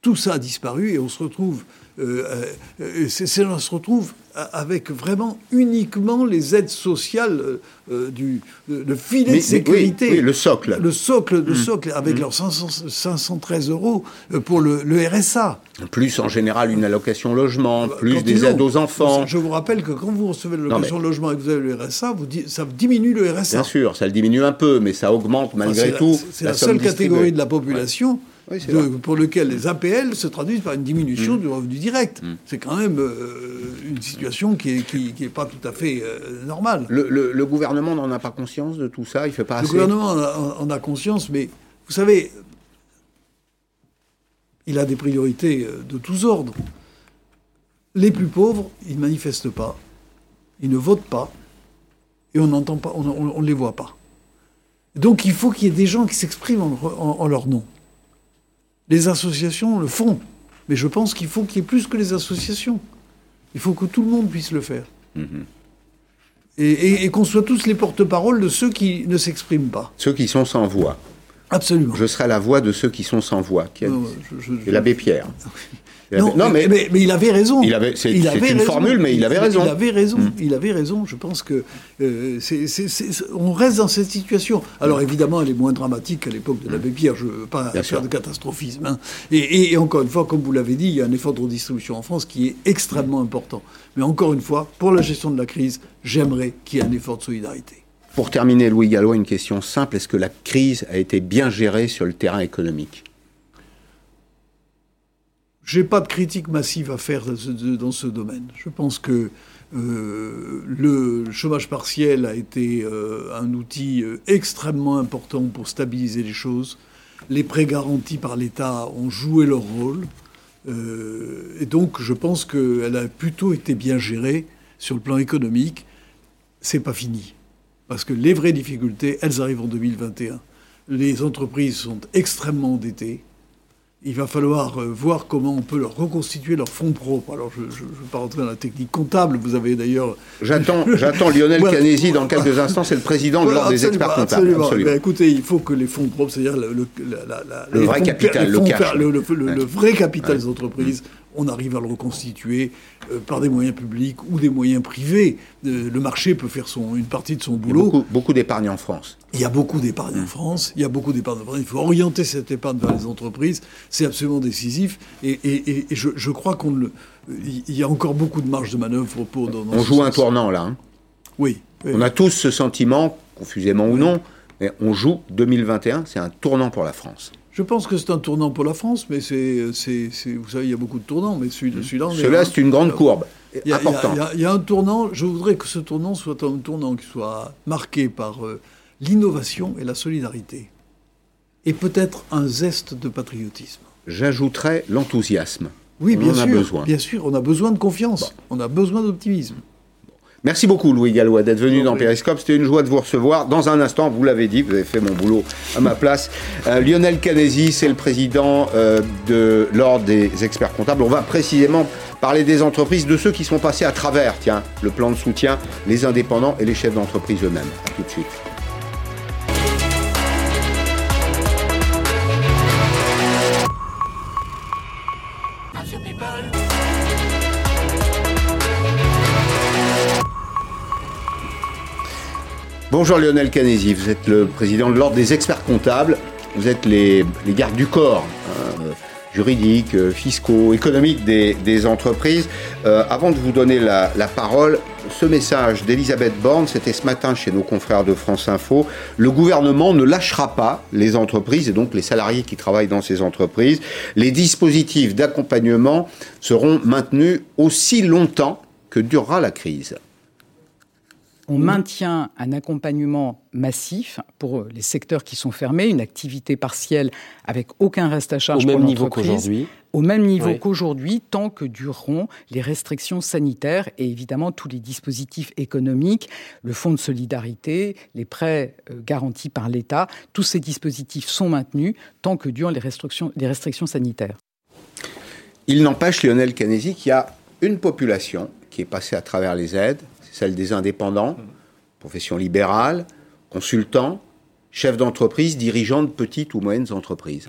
Tout ça a disparu et on se retrouve, euh, euh, on se retrouve avec vraiment uniquement les aides sociales euh, du le filet de sécurité, oui, le socle, le socle, le mmh. socle, avec mmh. leurs 513 euros pour le, le, RSA. Plus en général une allocation logement, plus des aides aux enfants. Je vous rappelle que quand vous recevez l'allocation logement et que vous avez le RSA, vous ça diminue le RSA. Bien sûr, ça le diminue un peu, mais ça augmente malgré tout. C'est la, seule catégorie de la population pour lequel les APL se traduisent par une diminution mm. du revenu direct. Mm. C'est quand même euh, une situation qui n'est qui, qui est pas tout à fait euh, normale. Le, gouvernement n'en a pas conscience de tout ça? Il fait pas assez? Le gouvernement en a, conscience, mais vous savez, il a des priorités euh, de tous ordres. Les plus pauvres, ils ne manifestent pas, ils ne votent pas, et on n'entend pas, on ne les voit pas. Donc il faut qu'il y ait des gens qui s'expriment en leur nom. Les associations le font. Mais je pense qu'il faut qu'il y ait plus que les associations. Il faut que tout le monde puisse le faire. Mhm. Et, qu'on soit tous les porte-parole de ceux qui ne s'expriment pas. Ceux qui sont sans voix. Absolument. Je serai la voix de ceux qui sont sans voix. Qui l'abbé Pierre. Non, mais, mais, il avait raison. Il avait, c'est, une formule, mais il avait raison. Il avait raison. Mm. Il avait raison. Je pense que euh, on reste dans cette situation. Alors évidemment, elle est moins dramatique qu'à l'époque de l'abbé Pierre. Je ne veux pas faire de catastrophisme. Hein. Et, encore une fois, comme vous l'avez dit, il y a un effort de redistribution en France qui est extrêmement important. Mais encore une fois, pour la gestion de la crise, j'aimerais qu'il y ait un effort de solidarité. Pour terminer, Louis Gallois, une question simple. Est-ce que la crise a été bien gérée sur le terrain économique? J'ai pas de critique massive à faire dans ce domaine. Je pense que euh, le chômage partiel a été euh, un outil euh, extrêmement important pour stabiliser les choses. Les prêts garantis par l'État ont joué leur rôle. et donc, je pense qu'elle a plutôt été bien gérée sur le plan économique. C'est pas fini. Parce que les vraies difficultés, elles arrivent en 2021. Les entreprises sont extrêmement endettées il va falloir euh, voir comment on peut leur reconstituer leurs fonds propres. Alors, je ne veux pas rentrer dans la technique comptable. Vous avez d'ailleurs. J'attends, j'attends Lionel <laughs> Canesi dans quelques instants. C'est le président de l'ordre des experts comptables. Absolument. Ben, écoutez, il faut que les fonds propres, c'est-à-dire le, le, vrai capital, le, cash. le, vrai capital des entreprises, on arrive à le reconstituer euh, par des moyens publics ou des moyens privés. Euh, le marché peut faire son, une partie de son boulot. Il y a beaucoup, d'épargne en France. Il y a beaucoup d'épargne en France. Il y a beaucoup d'épargne en France. Il faut orienter cette épargne vers les entreprises. C'est absolument décisif. Et, je, crois qu'on il y a encore beaucoup de marge de manœuvre pour. Dans, on joue un tournant là. Hein. Oui, On a tous ce sentiment, confusément ou non, mais on joue 2021. C'est un tournant pour la France. Je pense que c'est un tournant pour la France, mais c'est, vous savez, il y a beaucoup de tournants, mais celui-là, celui-là, c'est une grande courbe. Il y, a, il, y a, un tournant. Je voudrais que ce tournant soit un tournant qui soit marqué par euh, l'innovation et la solidarité, et peut-être un zeste de patriotisme. J'ajouterais l'enthousiasme. Oui, bien sûr. besoin. Bien sûr, on a besoin de confiance. On a besoin d'optimisme. Merci beaucoup Louis Gallois d'être venu dans Periscope. C'était une joie de vous recevoir. Dans un instant, vous l'avez dit, vous avez fait mon boulot à ma place. Euh, Lionel Canesi, c'est le président euh, de l'Ordre des experts comptables. On va précisément parler des entreprises, de ceux qui sont passés à travers, tiens, le plan de soutien, les indépendants et les chefs d'entreprise eux-mêmes. A tout de suite. Bonjour Lionel Canesi, vous êtes le président de l'Ordre des experts comptables. Vous êtes les, gardes du corps hein, juridiques, euh, fiscaux, économiques des, entreprises. Euh, avant de vous donner la, parole, ce message d'Elisabeth Borne, c'était ce matin chez nos confrères de France Info. Le gouvernement ne lâchera pas les entreprises et donc les salariés qui travaillent dans ces entreprises. Les dispositifs d'accompagnement seront maintenus aussi longtemps que durera la crise. On maintient un accompagnement massif pour les secteurs qui sont fermés, une activité partielle avec aucun reste à charge au même niveau qu'aujourd'hui. Au même niveau qu'aujourd'hui, tant que dureront les restrictions sanitaires et évidemment tous les dispositifs économiques, le fonds de solidarité, les prêts euh, garantis par l'État, tous ces dispositifs sont maintenus tant que durent les restrictions, les restrictions sanitaires. Il n'empêche, Lionel Canesi, qu'il y a une population qui est passée à travers les aides, celle des indépendants, profession libérale, consultants, chefs d'entreprise, dirigeants de petites ou moyennes entreprises.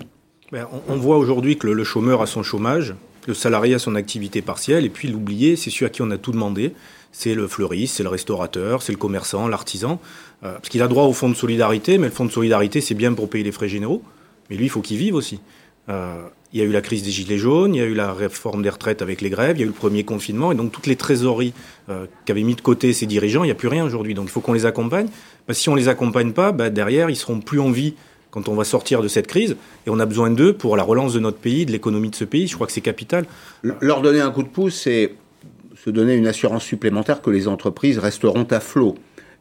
Ben, on, voit aujourd'hui que le, chômeur a son chômage, le salarié a son activité partielle, et puis l'oublié, c'est celui à qui on a tout demandé. C'est le fleuriste, c'est le restaurateur, c'est le commerçant, l'artisan. Euh, parce qu'il a droit au fonds de solidarité, mais le fonds de solidarité, c'est bien pour payer les frais généraux. Mais lui, il faut qu'il vive aussi. Euh, il y a eu la crise des Gilets jaunes, il y a eu la réforme des retraites avec les grèves, il y a eu le premier confinement, et donc toutes les trésoreries euh, qu'avaient mis de côté ces dirigeants, il n'y a plus rien aujourd'hui. Donc il faut qu'on les accompagne. si on ne les accompagne pas, bah, derrière, ils seront plus en vie quand on va sortir de cette crise, et on a besoin d'eux pour la relance de notre pays, de l'économie de ce pays. Je crois que c'est capital. Leur donner un coup de pouce, c'est se donner une assurance supplémentaire que les entreprises resteront à flot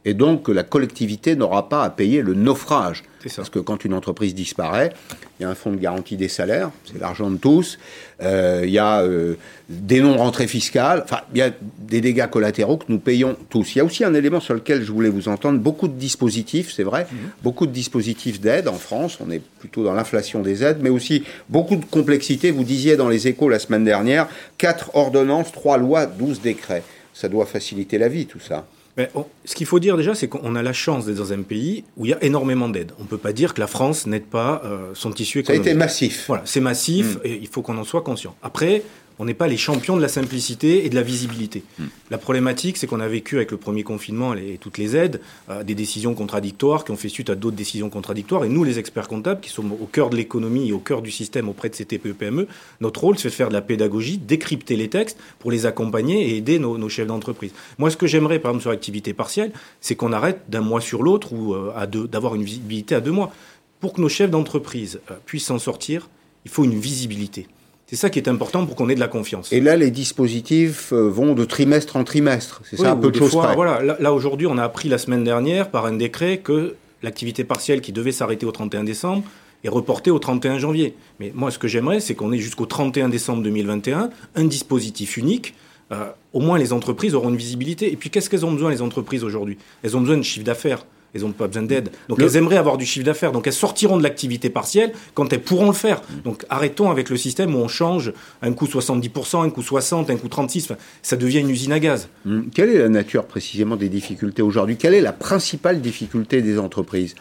et donc la collectivité n'aura pas à payer le naufrage. Parce que quand une entreprise disparaît, il y a un fonds de garantie des salaires, c'est l'argent de tous, euh, il y a euh, des non-rentrées fiscales, enfin, il y a des dégâts collatéraux que nous payons tous. Il y a aussi un élément sur lequel je voulais vous entendre, beaucoup de dispositifs, c'est vrai, mhm. beaucoup de dispositifs d'aide en France, on est plutôt dans l'inflation des aides, mais aussi beaucoup de complexité. Vous disiez dans les échos la semaine dernière, 4 ordonnances, 3 lois, 12 décrets. Ça doit faciliter la vie, tout ça ce qu'il faut dire déjà, c'est qu'on a la chance d'être dans un pays où il y a énormément d'aides. On ne peut pas dire que la France n'aide pas euh, son tissu économique. Ça a été massif. Voilà, c'est massif mm. et il faut qu'on en soit conscient. Après, on n'est pas les champions de la simplicité et de la visibilité. Hmm. La problématique, c'est qu'on a vécu avec le premier confinement et toutes les aides, euh, des décisions contradictoires qui ont fait suite à d'autres décisions contradictoires. Et nous, les experts comptables, qui sommes au cœur de l'économie et au cœur du système auprès de ces TPE-PME, notre rôle, c'est de faire de la pédagogie, décrypter les textes pour les accompagner et aider nos, chefs d'entreprise. Moi, ce que j'aimerais, par exemple, sur l'activité partielle, c'est qu'on arrête d'un mois sur l'autre ou euh, à deux, d'avoir une visibilité à deux mois. Pour que nos chefs d'entreprise euh, puissent s'en sortir, il faut une visibilité. C'est ça qui est important pour qu'on ait de la confiance. Et là, les dispositifs euh, vont de trimestre en trimestre. C'est ça un peu de choses fois, Voilà, là, aujourd'hui, on a appris la semaine dernière par un décret que l'activité partielle qui devait s'arrêter au 31 décembre est reportée au 31 janvier. Mais moi, ce que j'aimerais, c'est qu'on ait jusqu'au 31 décembre 2021 un dispositif unique. Euh, au moins, les entreprises auront une visibilité. Et puis, qu'est-ce qu'elles ont besoin, les entreprises, aujourd'hui? Elles ont besoin de chiffre d'affaires elles n'ont pas besoin d'aide. Donc elles aimeraient avoir du chiffre d'affaires. Donc elles sortiront de l'activité partielle quand elles pourront le faire. Donc arrêtons avec le système où on change un coup 70%, un coup 60%, un coup 36%. ça devient une usine à gaz. Hum. Quelle est la nature précisément des difficultés aujourd'hui? Quelle est la principale difficulté des entreprises?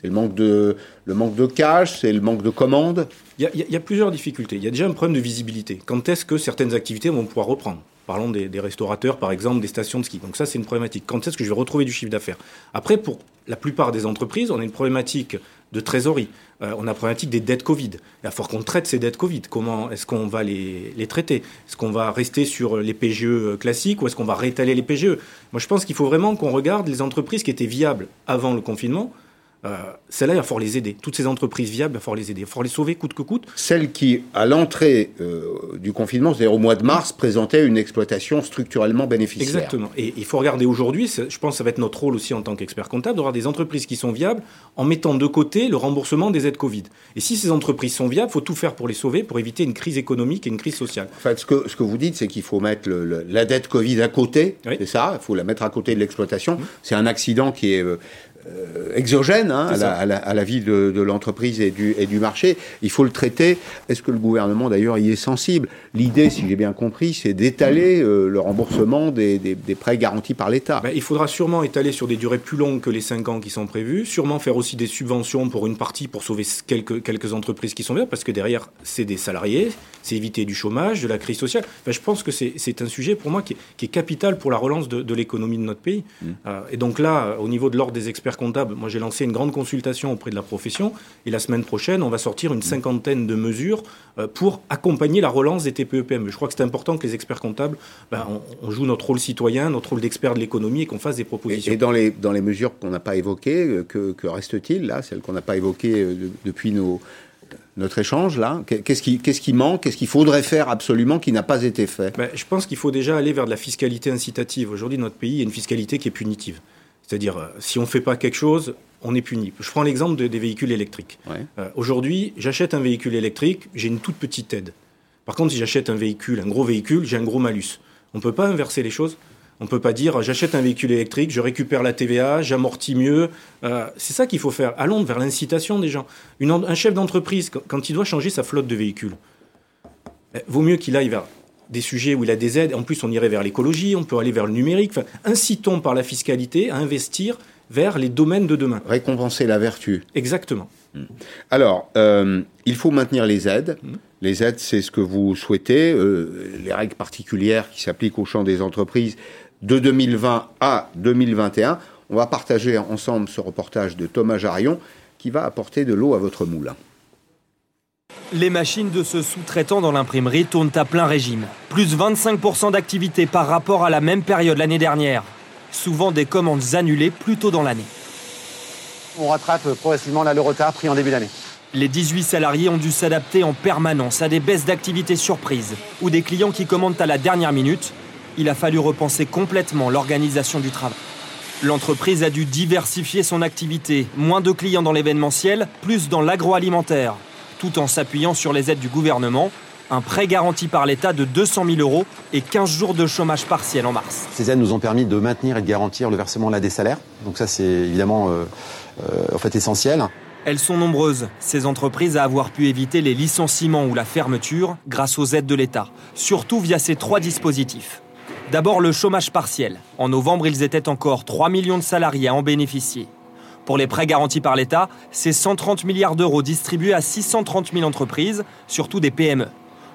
C'est le manque de, le manque de cash, c'est le manque de commandes? Il y, a, plusieurs difficultés. Il y a déjà un problème de visibilité. Quand est-ce que certaines activités vont pouvoir reprendre? Parlons des, restaurateurs, par exemple, des stations de ski. Donc ça, c'est une problématique. Quand est-ce que je vais retrouver du chiffre d'affaires? Après, pour la plupart des entreprises, on a une problématique de trésorerie. Euh, on a une problématique des dettes Covid. Il va falloir qu'on traite ces dettes Covid. Comment est-ce qu'on va les, les traiter? Est-ce qu'on va rester sur les PGE classiques ou est-ce qu'on va réétaler les PGE Moi, je pense qu'il faut vraiment qu'on regarde les entreprises qui étaient viables avant le confinement euh, celles-là, il va falloir les aider. Toutes ces entreprises viables, il va falloir les aider. Il va falloir les sauver coûte que coûte. Celles qui, à l'entrée euh, du confinement, c'est-à-dire au mois de mars, présentaient une exploitation structurellement bénéficiaire. Exactement. Et il faut regarder aujourd'hui, je pense que ça va être notre rôle aussi en tant qu'expert comptable, d'avoir des entreprises qui sont viables en mettant de côté le remboursement des aides Covid. Et si ces entreprises sont viables, il faut tout faire pour les sauver, pour éviter une crise économique et une crise sociale. En fait, ce que, ce que vous dites, c'est qu'il faut mettre la dette Covid à côté, c'est ça, il faut la mettre à côté de l'exploitation. Mmh. C'est un accident qui est... Euh, euh, exogène hein, à, la, vie de, l'entreprise et du, et du marché. Il faut le traiter. Est-ce que le gouvernement, d'ailleurs, y est sensible? L'idée, si j'ai bien compris, c'est d'étaler euh, le remboursement des, prêts garantis par l'État. Ben, il faudra sûrement étaler sur des durées plus longues que les 5 ans qui sont prévus, sûrement faire aussi des subventions pour une partie pour sauver quelques, quelques entreprises qui sont bien, parce que derrière, c'est des salariés, c'est éviter du chômage, de la crise sociale. je pense que c'est un sujet pour moi qui est, capital pour la relance de, l'économie de notre pays. Mmh. Euh, et donc là, au niveau de l'ordre des experts comptable, moi j'ai lancé une grande consultation auprès de la profession et la semaine prochaine, on va sortir une cinquantaine de mesures euh, pour accompagner la relance des TPE-PME. Je crois que c'est important que les experts comptables, ben, on, joue notre rôle citoyen, notre rôle d'expert de l'économie et qu'on fasse des propositions. Et, dans, les, dans les mesures qu'on n'a pas évoquées, euh, que, reste-t-il là, celles qu'on n'a pas évoquées euh, depuis nos, notre échange là Qu'est-ce qui, qu'est-ce qui manque Qu'est-ce qu'il faudrait faire absolument qui n'a pas été fait? Ben, Je pense qu'il faut déjà aller vers de la fiscalité incitative. Aujourd'hui, notre pays a une fiscalité qui est punitive. C'est-à-dire, euh, si on ne fait pas quelque chose, on est puni. Je prends l'exemple des véhicules électriques. Euh, aujourd'hui, j'achète un véhicule électrique, j'ai une toute petite aide. Par contre, si j'achète un véhicule, un gros véhicule, j'ai un gros malus. On ne peut pas inverser les choses. On ne peut pas dire j'achète un véhicule électrique, je récupère la TVA, j'amortis mieux. Euh, c'est ça qu'il faut faire. Allons vers l'incitation des gens. un chef d'entreprise, quand il doit changer sa flotte de véhicules, vaut mieux qu'il aille vers des sujets où il a des aides. En plus, on irait vers l'écologie, on peut aller vers le numérique. incitons par la fiscalité à investir vers les domaines de demain. Récompenser la vertu. Exactement. Hmm. Alors, euh, il faut maintenir les aides. Hmm. Les aides, c'est ce que vous souhaitez. Euh, les règles particulières qui s'appliquent au champ des entreprises de 2020 à 2021. On va partager ensemble ce reportage de Thomas Jarion qui va apporter de l'eau à votre moulin. Les machines de ce sous-traitant dans l'imprimerie tournent à plein régime. Plus 25% d'activité par rapport à la même période l'année dernière. Souvent des commandes annulées plus tôt dans l'année. On rattrape progressivement le retard pris en début d'année. Les 18 salariés ont dû s'adapter en permanence à des baisses d'activité surprises ou des clients qui commandent à la dernière minute. Il a fallu repenser complètement l'organisation du travail. L'entreprise a dû diversifier son activité, moins de clients dans l'événementiel, plus dans l'agroalimentaire tout en s'appuyant sur les aides du gouvernement. Un prêt garanti par l'État de 200 000 euros et 15 jours de chômage partiel en mars. Ces aides nous ont permis de maintenir et de garantir le versement là des salaires. Donc ça, c'est évidemment euh, euh, en fait essentiel. Elles sont nombreuses, ces entreprises, à avoir pu éviter les licenciements ou la fermeture grâce aux aides de l'État, surtout via ces trois dispositifs. D'abord le chômage partiel. En novembre, ils étaient encore 3 millions de salariés à en bénéficier. Pour les prêts garantis par l'État, c'est 130 milliards d'euros distribués à 630 000 entreprises, surtout des PME.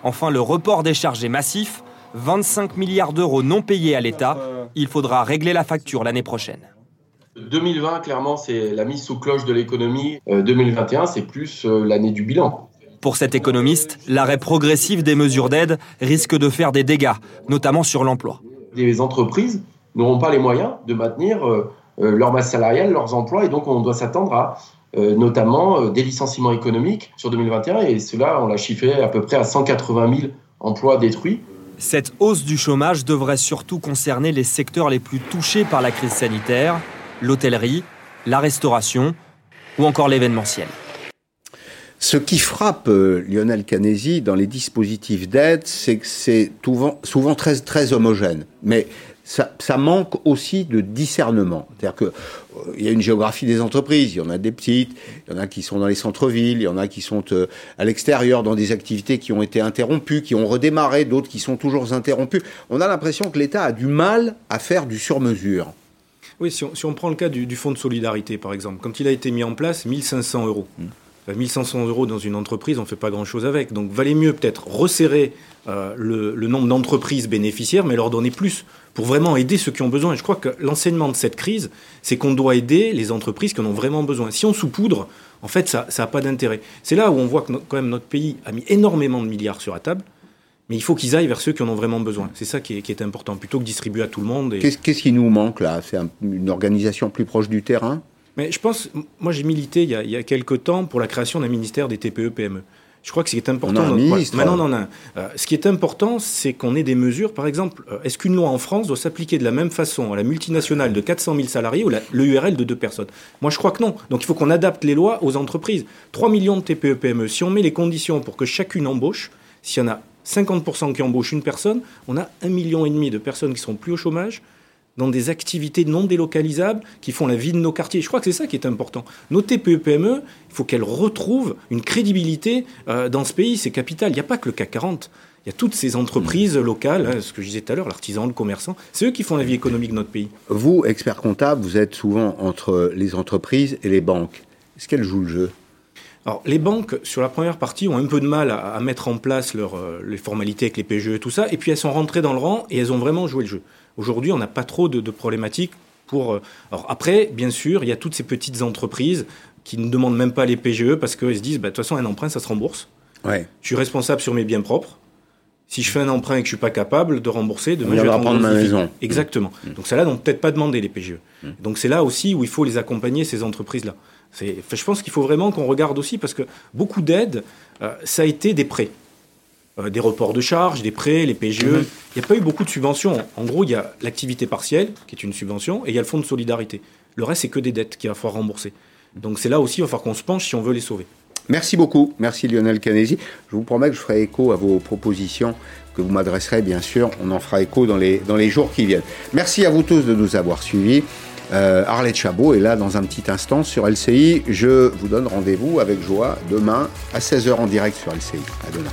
Enfin, le report des charges est massif, 25 milliards d'euros non payés à l'État. Il faudra régler la facture l'année prochaine. 2020, clairement, c'est la mise sous cloche de l'économie. 2021, euh, c'est plus euh, l'année du bilan. Pour cet économiste, l'arrêt progressif des mesures d'aide risque de faire des dégâts, notamment sur l'emploi. Les entreprises n'auront pas les moyens de maintenir euh, leur masse salariale, leurs emplois, et donc on doit s'attendre à euh, notamment euh, des licenciements économiques sur 2021, et cela, on l'a chiffré à peu près à 180 000 emplois détruits. Cette hausse du chômage devrait surtout concerner les secteurs les plus touchés par la crise sanitaire, l'hôtellerie, la restauration ou encore l'événementiel. Ce qui frappe Lionel Canesi dans les dispositifs d'aide, c'est que c'est souvent, souvent très, très homogène. Mais ça, manque aussi de discernement. C'est-à-dire qu'il euh, y a une géographie des entreprises. Il y en a des petites, il y en a qui sont dans les centres-villes, il y en a qui sont euh, à l'extérieur dans des activités qui ont été interrompues, qui ont redémarré, d'autres qui sont toujours interrompues. On a l'impression que l'État a du mal à faire du sur-mesure. Oui, si on, prend le cas du, Fonds de solidarité, par exemple, quand il a été mis en place, 1500 euros. 1500 mmh. euros dans une entreprise, on ne fait pas grand-chose avec. Donc, valait mieux peut-être resserrer euh, le, nombre d'entreprises bénéficiaires, mais leur donner plus pour vraiment aider ceux qui ont besoin. Et je crois que l'enseignement de cette crise, c'est qu'on doit aider les entreprises qui en ont vraiment besoin. Si on saupoudre, en fait, ça n'a pas d'intérêt. C'est là où on voit que quand même notre pays a mis énormément de milliards sur la table. Mais il faut qu'ils aillent vers ceux qui en ont vraiment besoin. C'est ça qui est, important, plutôt que distribuer à tout le monde. Qu'est-ce qui nous manque là? C'est une organisation plus proche du terrain? Mais je pense, moi j'ai milité il y, a, il y a quelques temps pour la création d'un ministère des TPE-PME. Je crois que ce qui est important. On a un ministre. Maintenant, on en a un. Euh, ce qui est important, c'est qu'on ait des mesures. Par exemple, euh, est-ce qu'une loi en France doit s'appliquer de la même façon à la multinationale de 400 000 salariés ou la, le URL de deux personnes? Moi, je crois que non. Donc, il faut qu'on adapte les lois aux entreprises. 3 millions de TPE-PME. Si on met les conditions pour que chacune embauche, s'il y en a 50% qui embauchent une personne, on a un million et demi de personnes qui seront plus au chômage dans des activités non délocalisables qui font la vie de nos quartiers. Je crois que c'est ça qui est important. Nos TPE-PME, il faut qu'elles retrouvent une crédibilité euh, dans ce pays. C'est capital. Il n'y a pas que le CAC 40. Il y a toutes ces entreprises locales, hein, ce que je disais tout à l'heure, l'artisan, le commerçant. C'est eux qui font la vie économique de notre pays. Vous, expert comptable, vous êtes souvent entre les entreprises et les banques. Est-ce qu'elles jouent le jeu? Alors, les banques, sur la première partie, ont un peu de mal à, à mettre en place leur, euh, les formalités avec les PGE et tout ça, et puis elles sont rentrées dans le rang et elles ont vraiment joué le jeu. Aujourd'hui, on n'a pas trop de, de problématiques pour. euh, Alors, après, bien sûr, il y a toutes ces petites entreprises qui ne demandent même pas les PGE parce qu'elles se disent, bah, de toute façon, un emprunt, ça se rembourse. Ouais. Je suis responsable sur mes biens propres. Si je fais un emprunt et que je suis pas capable de rembourser, demain je vais prendre ma maison. Mm. Exactement. Donc celles-là n'ont peut-être pas demandé les PGE. Donc c'est là aussi où il faut les accompagner ces entreprises-là. Enfin, je pense qu'il faut vraiment qu'on regarde aussi parce que beaucoup d'aides, euh, ça a été des prêts. Euh, des reports de charges, des prêts, les PGE. Mm-hmm. Il n'y a pas eu beaucoup de subventions. En gros, il y a l'activité partielle, qui est une subvention, et il y a le fonds de solidarité. Le reste, c'est que des dettes qu'il va falloir rembourser. Donc c'est là aussi, il va falloir qu'on se penche si on veut les sauver. Merci beaucoup. Merci Lionel Canesi. Je vous promets que je ferai écho à vos propositions que vous m'adresserez, bien sûr. On en fera écho dans les, dans les jours qui viennent. Merci à vous tous de nous avoir suivis. Euh, Arlette Chabot est là dans un petit instant sur LCI. Je vous donne rendez-vous avec joie demain à 16h en direct sur LCI. À demain.